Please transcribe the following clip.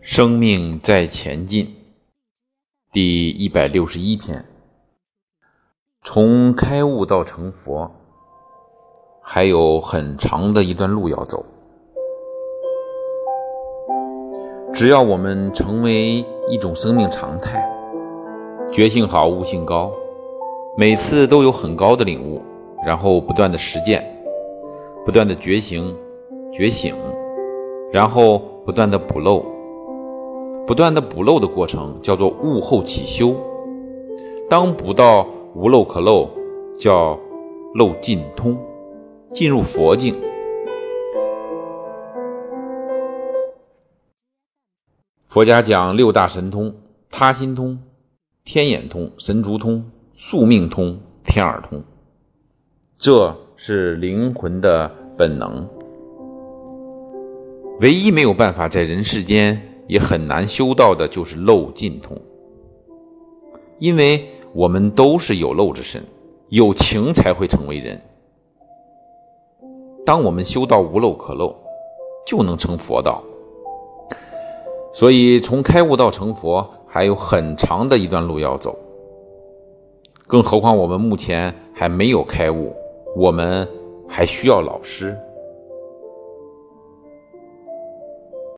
生命在前进，第一百六十一篇。从开悟到成佛，还有很长的一段路要走。只要我们成为一种生命常态，觉性好，悟性高，每次都有很高的领悟，然后不断的实践，不断的觉醒、觉醒，然后不断的补漏。不断的补漏的过程叫做悟后起修，当补到无漏可漏，叫漏尽通，进入佛境。佛家讲六大神通：他心通、天眼通、神足通、宿命通、天耳通。这是灵魂的本能，唯一没有办法在人世间。也很难修到的，就是漏尽通，因为我们都是有漏之身，有情才会成为人。当我们修到无漏可漏，就能成佛道。所以，从开悟到成佛，还有很长的一段路要走。更何况我们目前还没有开悟，我们还需要老师。